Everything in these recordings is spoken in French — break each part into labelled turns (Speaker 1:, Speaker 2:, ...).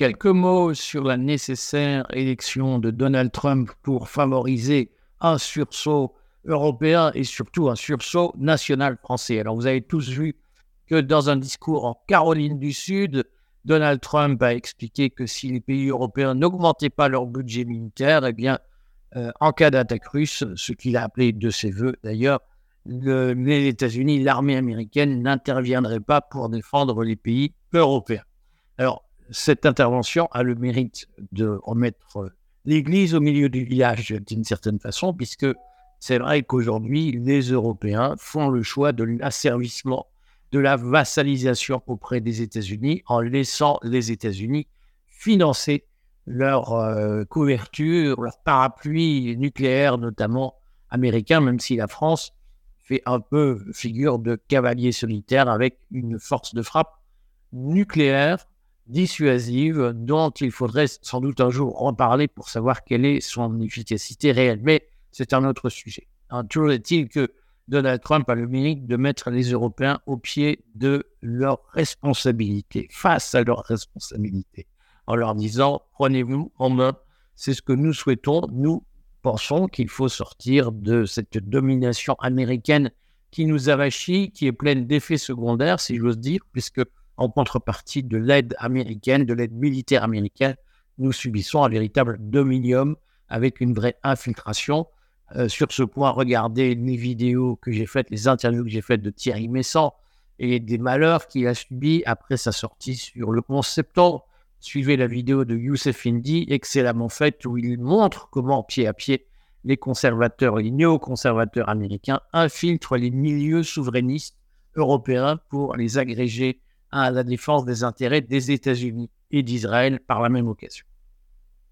Speaker 1: quelques mots sur la nécessaire élection de Donald Trump pour favoriser un sursaut européen et surtout un sursaut national français. Alors vous avez tous vu que dans un discours en Caroline du Sud, Donald Trump a expliqué que si les pays européens n'augmentaient pas leur budget militaire, eh bien, euh, en cas d'attaque russe, ce qu'il a appelé de ses voeux d'ailleurs, les États-Unis, l'armée américaine n'interviendrait pas pour défendre les pays européens. Alors, cette intervention a le mérite de remettre l'église au milieu du village d'une certaine façon, puisque c'est vrai qu'aujourd'hui, les Européens font le choix de l'asservissement, de la vassalisation auprès des États-Unis en laissant les États-Unis financer leur euh, couverture, leur parapluie nucléaire, notamment américain, même si la France fait un peu figure de cavalier solitaire avec une force de frappe nucléaire dissuasive dont il faudrait sans doute un jour reparler pour savoir quelle est son efficacité réelle. Mais c'est un autre sujet. toujours est-il que Donald Trump a le mérite de mettre les Européens au pied de leurs responsabilités, face à leurs responsabilités, en leur disant prenez-vous en main. C'est ce que nous souhaitons. Nous pensons qu'il faut sortir de cette domination américaine qui nous avachit, qui est pleine d'effets secondaires, si j'ose dire, puisque en contrepartie de l'aide américaine, de l'aide militaire américaine, nous subissons un véritable dominium avec une vraie infiltration. Euh, sur ce point, regardez les vidéos que j'ai faites, les interviews que j'ai faites de Thierry Messant et des malheurs qu'il a subis après sa sortie sur le 11 septembre. Suivez la vidéo de Youssef Indy, excellemment faite, où il montre comment, pied à pied, les conservateurs et les néoconservateurs américains infiltrent les milieux souverainistes européens pour les agréger à la défense des intérêts des États-Unis et d'Israël par la même occasion.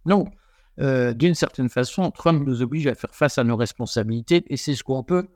Speaker 1: Donc, euh, d'une certaine façon, Trump nous oblige à faire face à nos responsabilités et c'est ce qu'on peut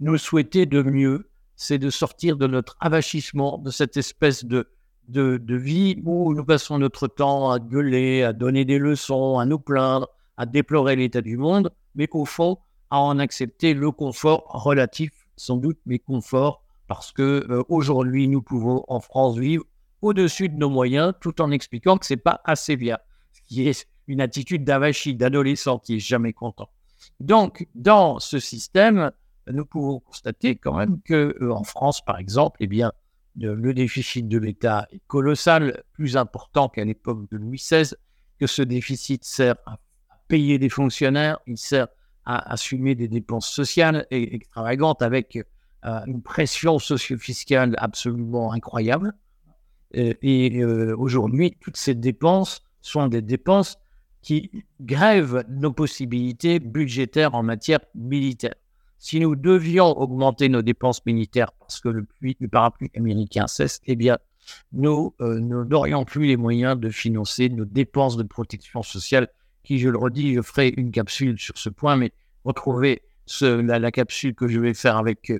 Speaker 1: nous souhaiter de mieux, c'est de sortir de notre avachissement, de cette espèce de, de, de, vie où nous passons notre temps à gueuler, à donner des leçons, à nous plaindre, à déplorer l'état du monde, mais qu'au fond, à en accepter le confort relatif, sans doute, mais confort parce que euh, aujourd'hui, nous pouvons en France vivre au-dessus de nos moyens, tout en expliquant que c'est pas assez bien, ce qui est une attitude d'avachi, d'adolescent qui est jamais content. Donc, dans ce système, nous pouvons constater quand même que euh, en France, par exemple, eh bien, le déficit de l'État est colossal, plus important qu'à l'époque de Louis XVI, que ce déficit sert à payer des fonctionnaires, il sert à assumer des dépenses sociales extravagantes avec une pression socio-fiscale absolument incroyable. Et, euh, aujourd'hui, toutes ces dépenses sont des dépenses qui grèvent nos possibilités budgétaires en matière militaire. Si nous devions augmenter nos dépenses militaires parce que le, parapluie américain cesse, eh bien, nous euh, n'aurions plus les moyens de financer nos dépenses de protection sociale, qui, je le redis, je ferai une capsule sur ce point, mais retrouvez la, la, capsule que je vais faire avec euh,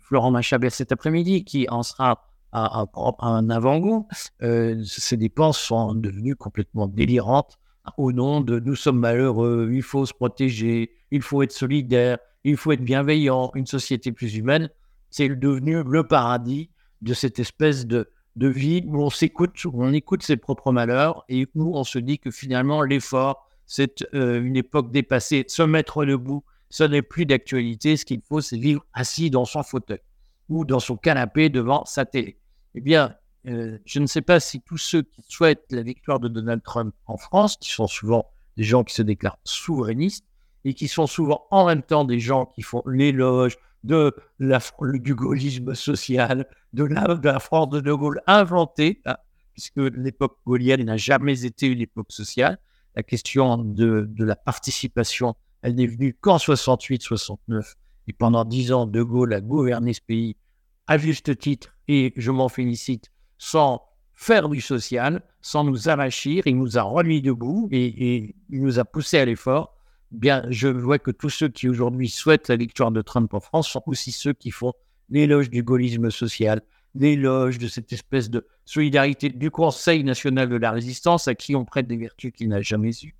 Speaker 1: Florent Machabert cet après-midi, qui en sera à, un avant-goût. Euh, ces dépenses sont devenues complètement délirantes au nom de nous sommes malheureux, il faut se protéger, il faut être solidaire, il faut être bienveillant, une société plus humaine. C'est devenu le paradis de cette espèce de, de vie où on s'écoute, où on écoute ses propres malheurs et où on se dit que finalement l'effort, c'est euh, une époque dépassée. Se mettre debout, ce n'est plus d'actualité. Ce qu'il faut, c'est vivre assis dans son fauteuil ou dans son canapé devant sa télé. Eh bien, euh, je ne sais pas si tous ceux qui souhaitent la victoire de Donald Trump en France, qui sont souvent des gens qui se déclarent souverainistes et qui sont souvent en même temps des gens qui font l'éloge de la, du gaullisme social, de la, France de De Gaulle inventée, hein, puisque l'époque gaulienne n'a jamais été une époque sociale. La question de la participation elle n'est venue qu'en 68-69. Et pendant dix ans, De Gaulle a gouverné ce pays à juste titre, et je m'en félicite, sans faire du social, sans nous arrachir. Il nous a remis debout et, il nous a poussé à l'effort. Bien, je vois que tous ceux qui aujourd'hui souhaitent la victoire de Trump en France sont aussi ceux qui font l'éloge du gaullisme social, l'éloge de cette espèce de solidarité du Conseil national de la résistance à qui on prête des vertus qu'il n'a jamais eues.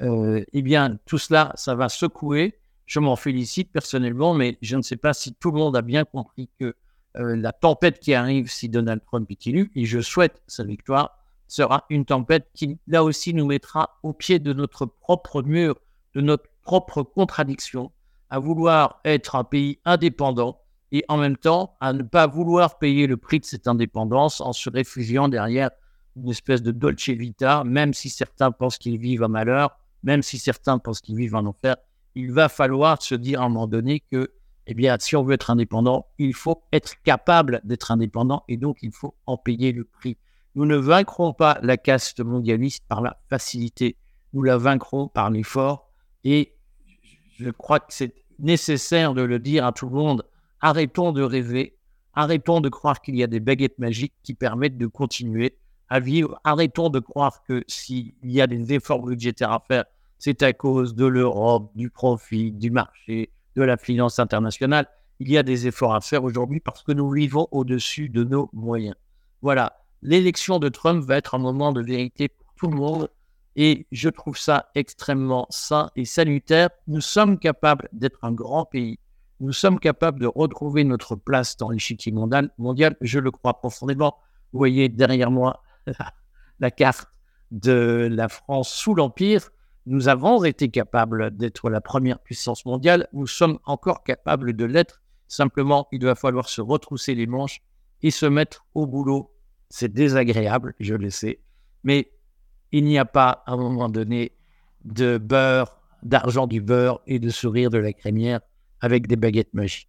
Speaker 1: Euh, eh bien, tout cela, ça va secouer. Je m'en félicite personnellement, mais je ne sais pas si tout le monde a bien compris que euh, la tempête qui arrive si Donald Trump est élu, et je souhaite sa victoire, sera une tempête qui, là aussi, nous mettra au pied de notre propre mur, de notre propre contradiction, à vouloir être un pays indépendant et en même temps à ne pas vouloir payer le prix de cette indépendance en se réfugiant derrière une espèce de dolce vita, même si certains pensent qu'ils vivent un malheur, même si certains pensent qu'ils vivent un enfer, il va falloir se dire à un moment donné que, eh bien, si on veut être indépendant, il faut être capable d'être indépendant et donc il faut en payer le prix. Nous ne vaincrons pas la caste mondialiste par la facilité, nous la vaincrons par l'effort et je crois que c'est nécessaire de le dire à tout le monde. Arrêtons de rêver, arrêtons de croire qu'il y a des baguettes magiques qui permettent de continuer à vivre. Arrêtons de croire que s'il y a des efforts budgétaires à faire, c'est à cause de l'Europe, du profit, du marché, de la finance internationale. Il y a des efforts à faire aujourd'hui parce que nous vivons au-dessus de nos moyens. Voilà, l'élection de Trump va être un moment de vérité pour tout le monde et je trouve ça extrêmement sain et salutaire. Nous sommes capables d'être un grand pays. Nous sommes capables de retrouver notre place dans l'échiquier mondial, mondial. Je le crois profondément. Vous voyez derrière moi la carte de la France sous l'Empire. Nous avons été capables d'être la première puissance mondiale. Nous sommes encore capables de l'être. Simplement, il va falloir se retrousser les manches et se mettre au boulot. C'est désagréable, je le sais. Mais il n'y a pas à un moment donné de beurre, d'argent du beurre et de sourire de la crémière avec des baguettes magiques.